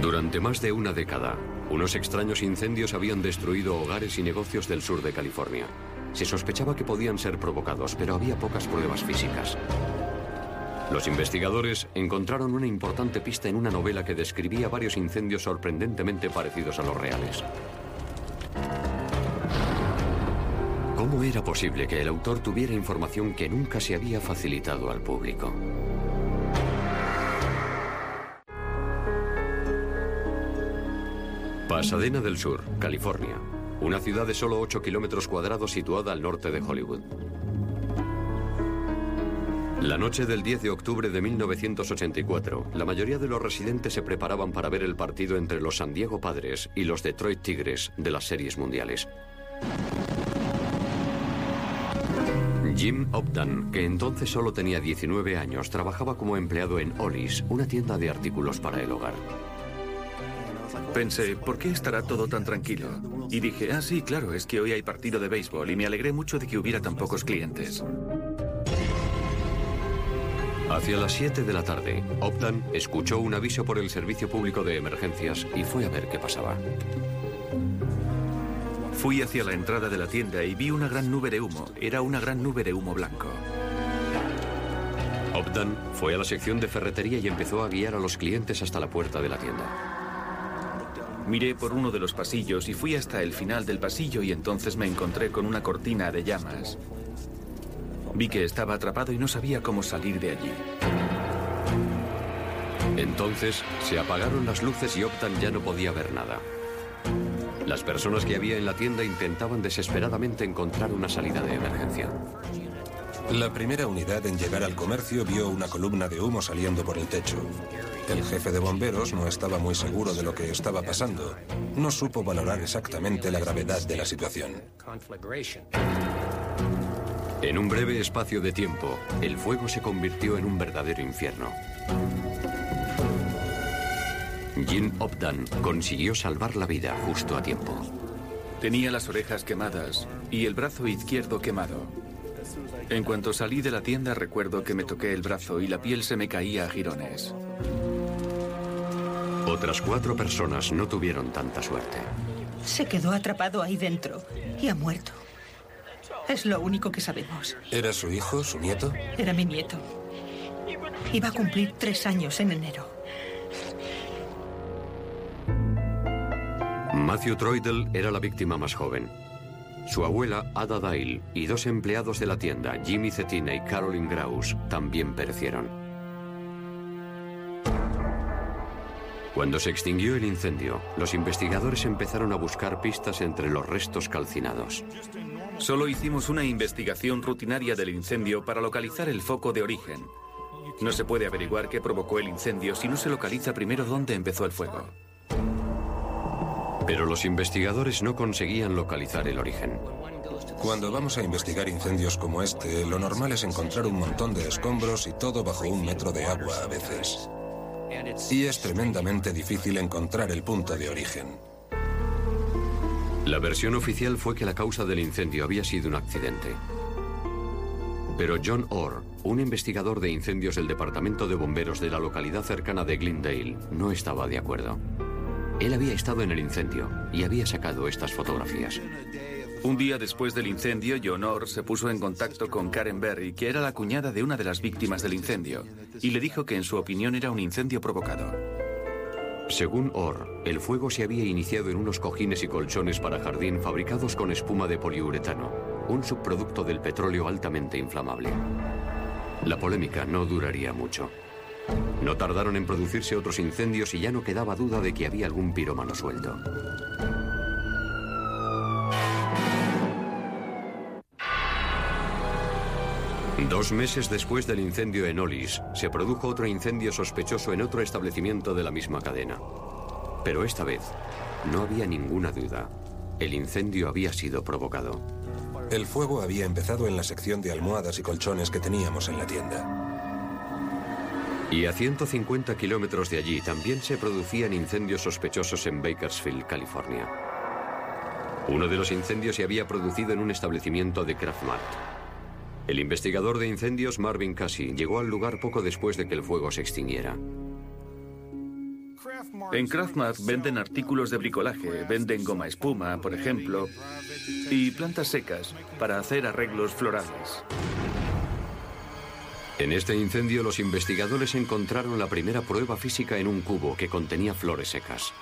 Durante más de una década, unos extraños incendios habían destruido hogares y negocios del sur de California. Se sospechaba que podían ser provocados, pero había pocas pruebas físicas. Los investigadores encontraron una importante pista en una novela que describía varios incendios sorprendentemente parecidos a los reales. ¿Cómo era posible que el autor tuviera información que nunca se había facilitado al público? Pasadena del Sur, California. Una ciudad de solo 8 kilómetros cuadrados situada al norte de Hollywood. La noche del 10 de octubre de 1984, la mayoría de los residentes se preparaban para ver el partido entre los San Diego Padres y los Detroit Tigres de las series mundiales. Jim Obdan, que entonces solo tenía 19 años, trabajaba como empleado en Ollie's, una tienda de artículos para el hogar. Pensé, ¿por qué estará todo tan tranquilo? Y dije, ah, sí, claro, es que hoy hay partido de béisbol y me alegré mucho de que hubiera tan pocos clientes. Hacia las 7 de la tarde, Optan escuchó un aviso por el Servicio Público de Emergencias y fue a ver qué pasaba. Fui hacia la entrada de la tienda y vi una gran nube de humo. Era una gran nube de humo blanco. Optan fue a la sección de ferretería y empezó a guiar a los clientes hasta la puerta de la tienda. Miré por uno de los pasillos y fui hasta el final del pasillo y entonces me encontré con una cortina de llamas. Vi que estaba atrapado y no sabía cómo salir de allí. Entonces se apagaron las luces y Optan ya no podía ver nada. Las personas que había en la tienda intentaban desesperadamente encontrar una salida de emergencia. La primera unidad en llegar al comercio vio una columna de humo saliendo por el techo. El jefe de bomberos no estaba muy seguro de lo que estaba pasando. No supo valorar exactamente la gravedad de la situación. En un breve espacio de tiempo, el fuego se convirtió en un verdadero infierno. Jim Obdan consiguió salvar la vida justo a tiempo. Tenía las orejas quemadas y el brazo izquierdo quemado. En cuanto salí de la tienda recuerdo que me toqué el brazo y la piel se me caía a jirones. Otras cuatro personas no tuvieron tanta suerte. Se quedó atrapado ahí dentro y ha muerto. Es lo único que sabemos. ¿Era su hijo, su nieto? Era mi nieto. Iba a cumplir tres años en enero. Matthew Troidel era la víctima más joven. Su abuela, Ada Dale, y dos empleados de la tienda, Jimmy Cetina y Carolyn Graus, también perecieron. Cuando se extinguió el incendio, los investigadores empezaron a buscar pistas entre los restos calcinados. Solo hicimos una investigación rutinaria del incendio para localizar el foco de origen. No se puede averiguar qué provocó el incendio si no se localiza primero dónde empezó el fuego. Pero los investigadores no conseguían localizar el origen. Cuando vamos a investigar incendios como este, lo normal es encontrar un montón de escombros y todo bajo un metro de agua a veces y es tremendamente difícil encontrar el punto de origen. La versión oficial fue que la causa del incendio había sido un accidente. Pero John Orr, un investigador de incendios del Departamento de Bomberos de la localidad cercana de Glendale, no estaba de acuerdo. Él había estado en el incendio y había sacado estas fotografías. Un día después del incendio, John Orr se puso en contacto con Karen Berry, que era la cuñada de una de las víctimas del incendio, y le dijo que en su opinión era un incendio provocado. Según Orr, el fuego se había iniciado en unos cojines y colchones para jardín fabricados con espuma de poliuretano, un subproducto del petróleo altamente inflamable. La polémica no duraría mucho. No tardaron en producirse otros incendios y ya no quedaba duda de que había algún pirómano suelto. Dos meses después del incendio en Olis, se produjo otro incendio sospechoso en otro establecimiento de la misma cadena. Pero esta vez, no había ninguna duda. El incendio había sido provocado. El fuego había empezado en la sección de almohadas y colchones que teníamos en la tienda. Y a 150 kilómetros de allí también se producían incendios sospechosos en Bakersfield, California. Uno de los incendios se había producido en un establecimiento de Kraft el investigador de incendios Marvin Cassie llegó al lugar poco después de que el fuego se extinguiera. En Craftmart venden artículos de bricolaje, venden goma espuma, por ejemplo, y plantas secas para hacer arreglos florales. En este incendio los investigadores encontraron la primera prueba física en un cubo que contenía flores secas.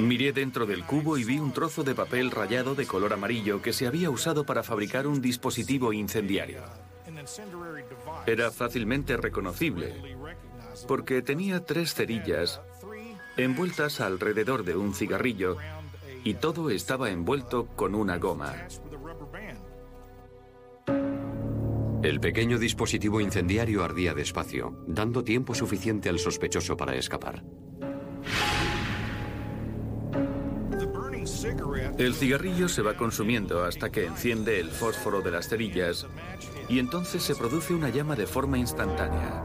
Miré dentro del cubo y vi un trozo de papel rayado de color amarillo que se había usado para fabricar un dispositivo incendiario. Era fácilmente reconocible porque tenía tres cerillas envueltas alrededor de un cigarrillo y todo estaba envuelto con una goma. El pequeño dispositivo incendiario ardía despacio, dando tiempo suficiente al sospechoso para escapar. El cigarrillo se va consumiendo hasta que enciende el fósforo de las cerillas y entonces se produce una llama de forma instantánea.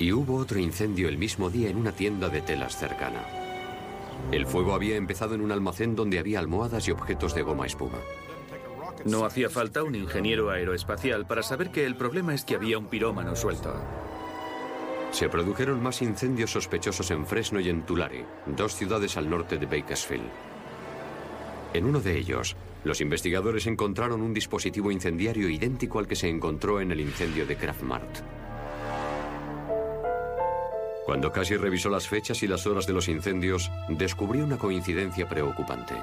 Y hubo otro incendio el mismo día en una tienda de telas cercana. El fuego había empezado en un almacén donde había almohadas y objetos de goma espuma. No hacía falta un ingeniero aeroespacial para saber que el problema es que había un pirómano suelto. Se produjeron más incendios sospechosos en Fresno y en Tulare, dos ciudades al norte de Bakersfield. En uno de ellos, los investigadores encontraron un dispositivo incendiario idéntico al que se encontró en el incendio de Kraftmart. Cuando casi revisó las fechas y las horas de los incendios, descubrió una coincidencia preocupante.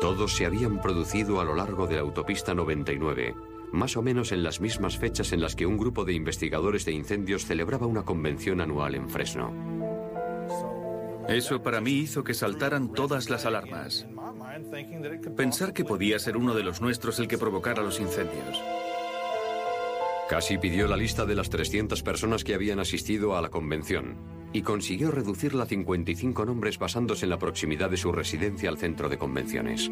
Todos se habían producido a lo largo de la autopista 99, más o menos en las mismas fechas en las que un grupo de investigadores de incendios celebraba una convención anual en Fresno. Eso para mí hizo que saltaran todas las alarmas. Pensar que podía ser uno de los nuestros el que provocara los incendios. Casi pidió la lista de las 300 personas que habían asistido a la convención y consiguió reducirla a 55 nombres basándose en la proximidad de su residencia al centro de convenciones.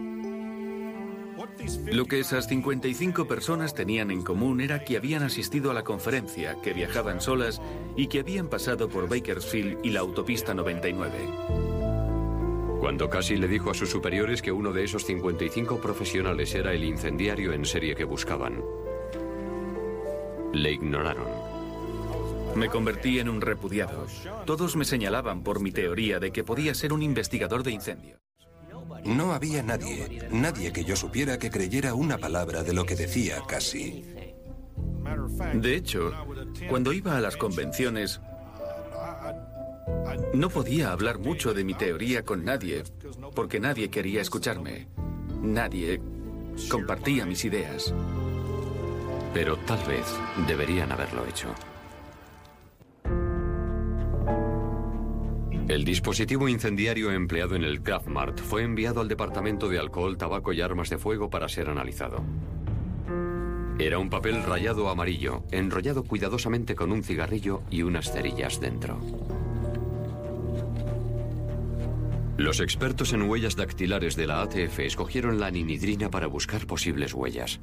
Lo que esas 55 personas tenían en común era que habían asistido a la conferencia, que viajaban solas y que habían pasado por Bakersfield y la autopista 99. Cuando Cassie le dijo a sus superiores que uno de esos 55 profesionales era el incendiario en serie que buscaban, le ignoraron. Me convertí en un repudiado. Todos me señalaban por mi teoría de que podía ser un investigador de incendios. No había nadie, nadie que yo supiera que creyera una palabra de lo que decía Cassie. De hecho, cuando iba a las convenciones, no podía hablar mucho de mi teoría con nadie, porque nadie quería escucharme. Nadie compartía mis ideas. Pero tal vez deberían haberlo hecho. El dispositivo incendiario empleado en el Kraftmart fue enviado al Departamento de Alcohol, Tabaco y Armas de Fuego para ser analizado. Era un papel rayado amarillo, enrollado cuidadosamente con un cigarrillo y unas cerillas dentro. Los expertos en huellas dactilares de la ATF escogieron la ninidrina para buscar posibles huellas.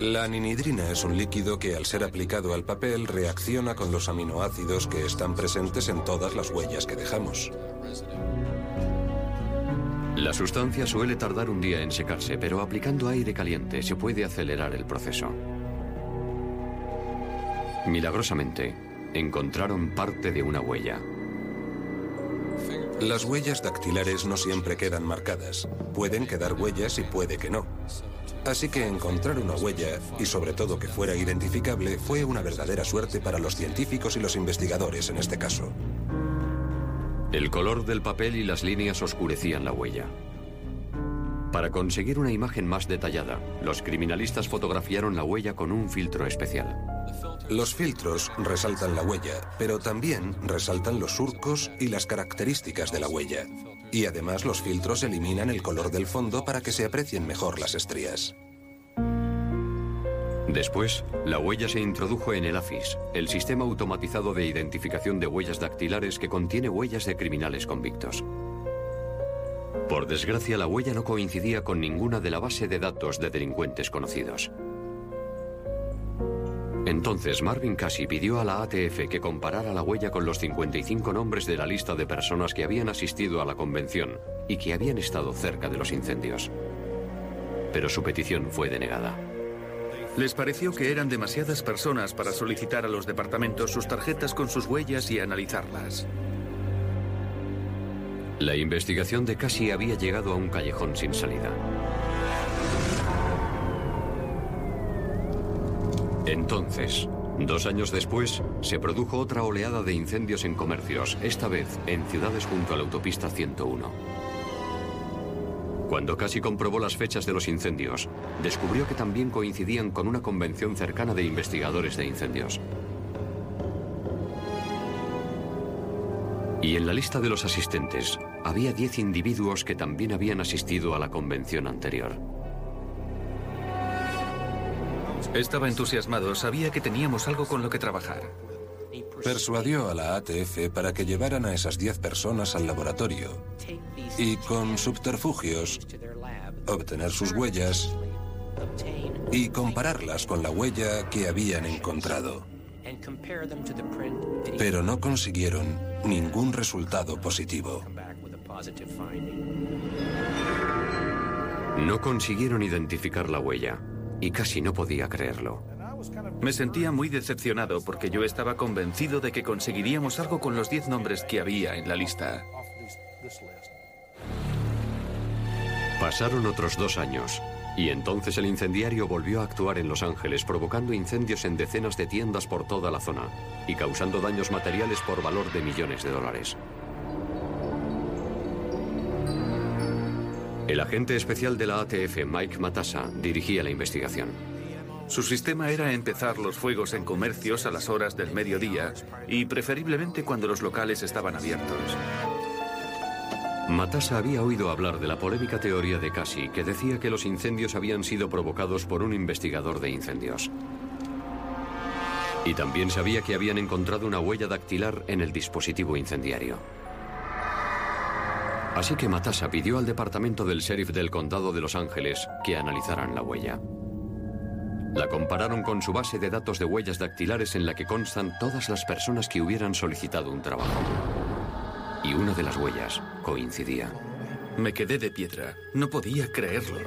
La ninidrina es un líquido que al ser aplicado al papel reacciona con los aminoácidos que están presentes en todas las huellas que dejamos. La sustancia suele tardar un día en secarse, pero aplicando aire caliente se puede acelerar el proceso. Milagrosamente, encontraron parte de una huella. Las huellas dactilares no siempre quedan marcadas. Pueden quedar huellas y puede que no. Así que encontrar una huella, y sobre todo que fuera identificable, fue una verdadera suerte para los científicos y los investigadores en este caso. El color del papel y las líneas oscurecían la huella. Para conseguir una imagen más detallada, los criminalistas fotografiaron la huella con un filtro especial. Los filtros resaltan la huella, pero también resaltan los surcos y las características de la huella. Y además los filtros eliminan el color del fondo para que se aprecien mejor las estrías. Después, la huella se introdujo en el AFIS, el sistema automatizado de identificación de huellas dactilares que contiene huellas de criminales convictos. Por desgracia, la huella no coincidía con ninguna de la base de datos de delincuentes conocidos. Entonces Marvin Casey pidió a la ATF que comparara la huella con los 55 nombres de la lista de personas que habían asistido a la convención y que habían estado cerca de los incendios. Pero su petición fue denegada. Les pareció que eran demasiadas personas para solicitar a los departamentos sus tarjetas con sus huellas y analizarlas. La investigación de Cassie había llegado a un callejón sin salida. Entonces, dos años después, se produjo otra oleada de incendios en comercios, esta vez en ciudades junto a la autopista 101. Cuando casi comprobó las fechas de los incendios, descubrió que también coincidían con una convención cercana de investigadores de incendios. Y en la lista de los asistentes había 10 individuos que también habían asistido a la convención anterior. Estaba entusiasmado, sabía que teníamos algo con lo que trabajar. Persuadió a la ATF para que llevaran a esas 10 personas al laboratorio y con subterfugios obtener sus huellas y compararlas con la huella que habían encontrado. Pero no consiguieron ningún resultado positivo. No consiguieron identificar la huella y casi no podía creerlo. Me sentía muy decepcionado porque yo estaba convencido de que conseguiríamos algo con los 10 nombres que había en la lista. Pasaron otros dos años y entonces el incendiario volvió a actuar en Los Ángeles, provocando incendios en decenas de tiendas por toda la zona y causando daños materiales por valor de millones de dólares. El agente especial de la ATF, Mike Matassa, dirigía la investigación. Su sistema era empezar los fuegos en comercios a las horas del mediodía y preferiblemente cuando los locales estaban abiertos. Matassa había oído hablar de la polémica teoría de Cassie que decía que los incendios habían sido provocados por un investigador de incendios. Y también sabía que habían encontrado una huella dactilar en el dispositivo incendiario. Así que Matassa pidió al departamento del sheriff del condado de Los Ángeles que analizaran la huella. La compararon con su base de datos de huellas dactilares en la que constan todas las personas que hubieran solicitado un trabajo. Y una de las huellas coincidía. Me quedé de piedra. No podía creerlo.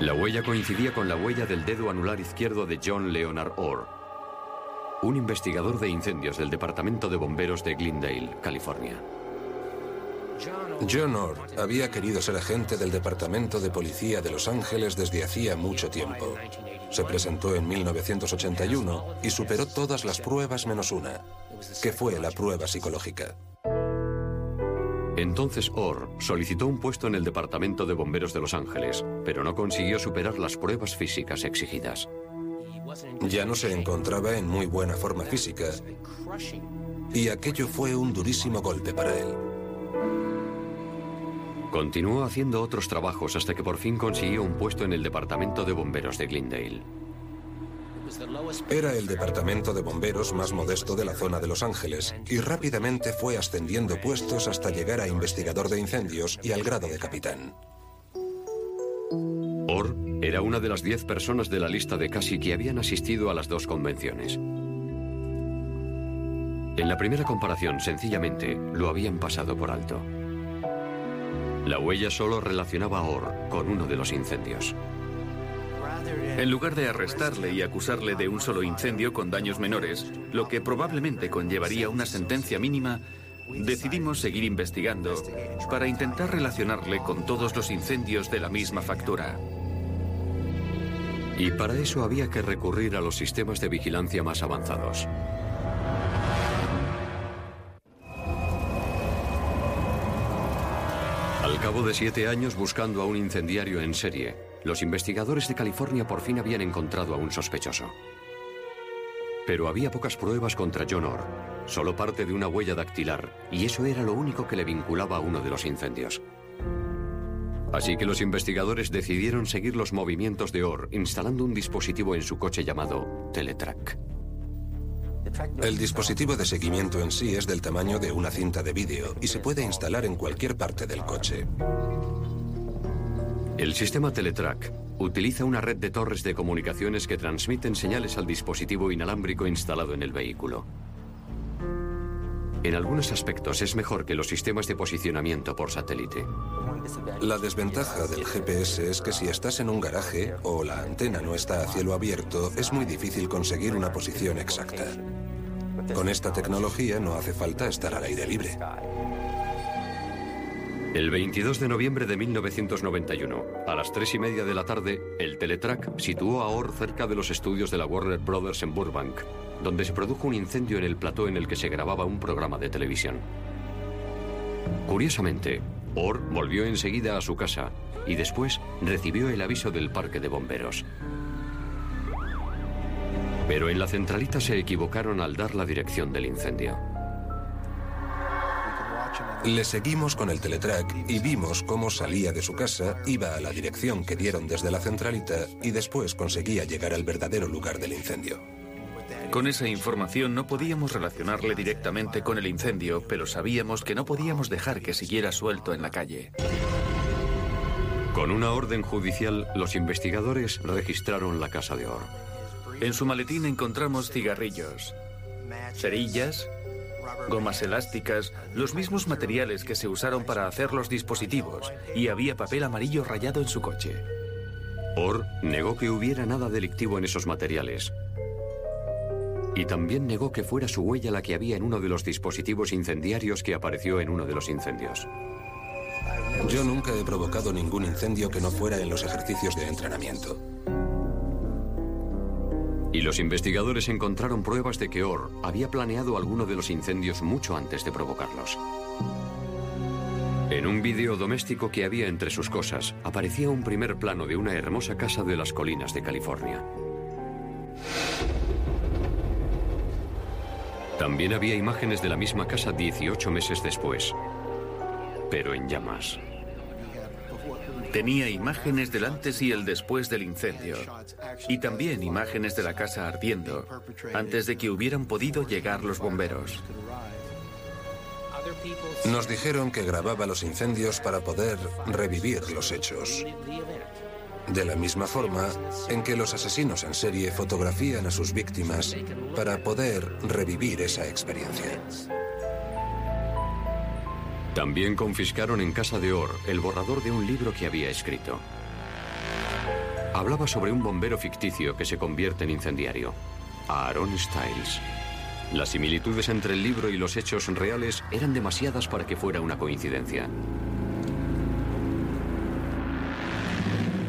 La huella coincidía con la huella del dedo anular izquierdo de John Leonard Orr, un investigador de incendios del Departamento de Bomberos de Glendale, California. John Orr había querido ser agente del Departamento de Policía de Los Ángeles desde hacía mucho tiempo. Se presentó en 1981 y superó todas las pruebas menos una, que fue la prueba psicológica. Entonces Orr solicitó un puesto en el Departamento de Bomberos de Los Ángeles, pero no consiguió superar las pruebas físicas exigidas. Ya no se encontraba en muy buena forma física y aquello fue un durísimo golpe para él. Continuó haciendo otros trabajos hasta que por fin consiguió un puesto en el Departamento de Bomberos de Glendale. Era el departamento de bomberos más modesto de la zona de Los Ángeles y rápidamente fue ascendiendo puestos hasta llegar a investigador de incendios y al grado de capitán. Orr era una de las diez personas de la lista de casi que habían asistido a las dos convenciones. En la primera comparación, sencillamente, lo habían pasado por alto. La huella solo relacionaba a Orr con uno de los incendios. En lugar de arrestarle y acusarle de un solo incendio con daños menores, lo que probablemente conllevaría una sentencia mínima, decidimos seguir investigando para intentar relacionarle con todos los incendios de la misma factura. Y para eso había que recurrir a los sistemas de vigilancia más avanzados. Al cabo de siete años buscando a un incendiario en serie, los investigadores de California por fin habían encontrado a un sospechoso. Pero había pocas pruebas contra John Orr, solo parte de una huella dactilar, y eso era lo único que le vinculaba a uno de los incendios. Así que los investigadores decidieron seguir los movimientos de Orr instalando un dispositivo en su coche llamado Teletrack. El dispositivo de seguimiento en sí es del tamaño de una cinta de vídeo y se puede instalar en cualquier parte del coche. El sistema Teletrack utiliza una red de torres de comunicaciones que transmiten señales al dispositivo inalámbrico instalado en el vehículo. En algunos aspectos es mejor que los sistemas de posicionamiento por satélite. La desventaja del GPS es que si estás en un garaje o la antena no está a cielo abierto, es muy difícil conseguir una posición exacta. Con esta tecnología no hace falta estar al aire libre. El 22 de noviembre de 1991, a las 3 y media de la tarde, el Teletrack situó a Orr cerca de los estudios de la Warner Brothers en Burbank, donde se produjo un incendio en el plató en el que se grababa un programa de televisión. Curiosamente, Orr volvió enseguida a su casa y después recibió el aviso del parque de bomberos. Pero en la centralita se equivocaron al dar la dirección del incendio. Le seguimos con el teletrack y vimos cómo salía de su casa, iba a la dirección que dieron desde la centralita y después conseguía llegar al verdadero lugar del incendio. Con esa información no podíamos relacionarle directamente con el incendio, pero sabíamos que no podíamos dejar que siguiera suelto en la calle. Con una orden judicial, los investigadores registraron la casa de Orr. En su maletín encontramos cigarrillos, cerillas, gomas elásticas, los mismos materiales que se usaron para hacer los dispositivos, y había papel amarillo rayado en su coche. Orr negó que hubiera nada delictivo en esos materiales. Y también negó que fuera su huella la que había en uno de los dispositivos incendiarios que apareció en uno de los incendios. Yo nunca he provocado ningún incendio que no fuera en los ejercicios de entrenamiento. Y los investigadores encontraron pruebas de que Orr había planeado alguno de los incendios mucho antes de provocarlos. En un vídeo doméstico que había entre sus cosas, aparecía un primer plano de una hermosa casa de las colinas de California. También había imágenes de la misma casa 18 meses después, pero en llamas. Tenía imágenes del antes y el después del incendio. Y también imágenes de la casa ardiendo, antes de que hubieran podido llegar los bomberos. Nos dijeron que grababa los incendios para poder revivir los hechos. De la misma forma en que los asesinos en serie fotografían a sus víctimas para poder revivir esa experiencia. También confiscaron en casa de Orr el borrador de un libro que había escrito. Hablaba sobre un bombero ficticio que se convierte en incendiario, Aaron Styles. Las similitudes entre el libro y los hechos reales eran demasiadas para que fuera una coincidencia.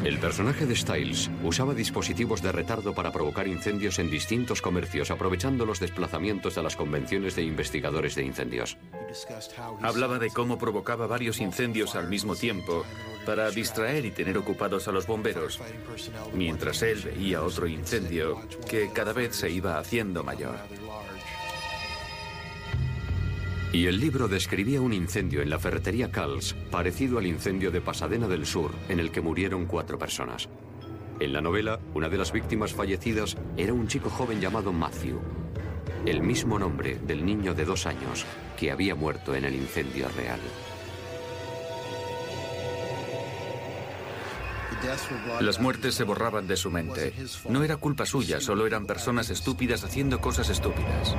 El personaje de Styles usaba dispositivos de retardo para provocar incendios en distintos comercios, aprovechando los desplazamientos de las convenciones de investigadores de incendios. Hablaba de cómo provocaba varios incendios al mismo tiempo para distraer y tener ocupados a los bomberos, mientras él veía otro incendio que cada vez se iba haciendo mayor. Y el libro describía un incendio en la ferretería Cals, parecido al incendio de Pasadena del Sur, en el que murieron cuatro personas. En la novela, una de las víctimas fallecidas era un chico joven llamado Matthew, el mismo nombre del niño de dos años que había muerto en el incendio real. Las muertes se borraban de su mente. No era culpa suya, solo eran personas estúpidas haciendo cosas estúpidas.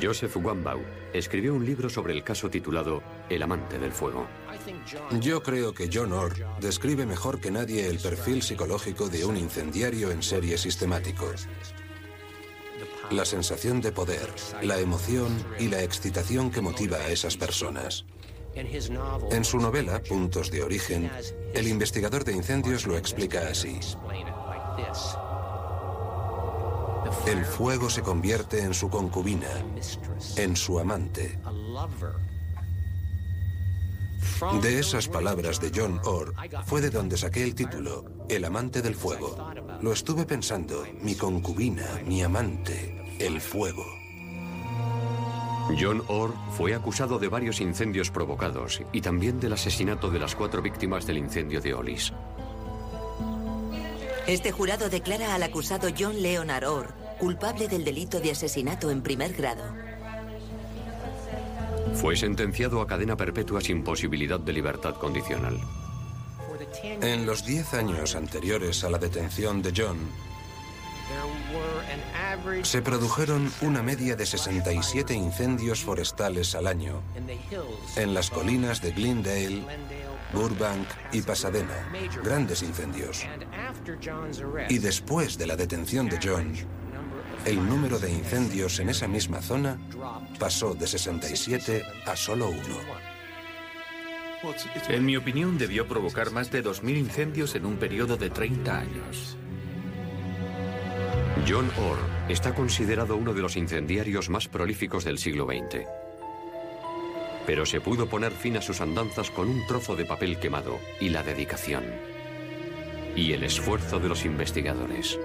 Joseph Wambau escribió un libro sobre el caso titulado El amante del fuego. Yo creo que John Orr describe mejor que nadie el perfil psicológico de un incendiario en serie sistemático. La sensación de poder, la emoción y la excitación que motiva a esas personas. En su novela, Puntos de Origen, el investigador de incendios lo explica así. El fuego se convierte en su concubina, en su amante. De esas palabras de John Orr fue de donde saqué el título, El amante del fuego. Lo estuve pensando, mi concubina, mi amante, el fuego. John Orr fue acusado de varios incendios provocados y también del asesinato de las cuatro víctimas del incendio de Olis. Este jurado declara al acusado John Leonard Orr culpable del delito de asesinato en primer grado. Fue sentenciado a cadena perpetua sin posibilidad de libertad condicional. En los diez años anteriores a la detención de John, Se produjeron una media de 67 incendios forestales al año en las colinas de Glendale, Burbank y Pasadena, grandes incendios. Y después de la detención de John, el número de incendios en esa misma zona pasó de 67 a solo uno. En mi opinión, debió provocar más de 2.000 incendios en un periodo de 30 años. John Orr está considerado uno de los incendiarios más prolíficos del siglo XX. Pero se pudo poner fin a sus andanzas con un trozo de papel quemado y la dedicación. Y el esfuerzo de los investigadores.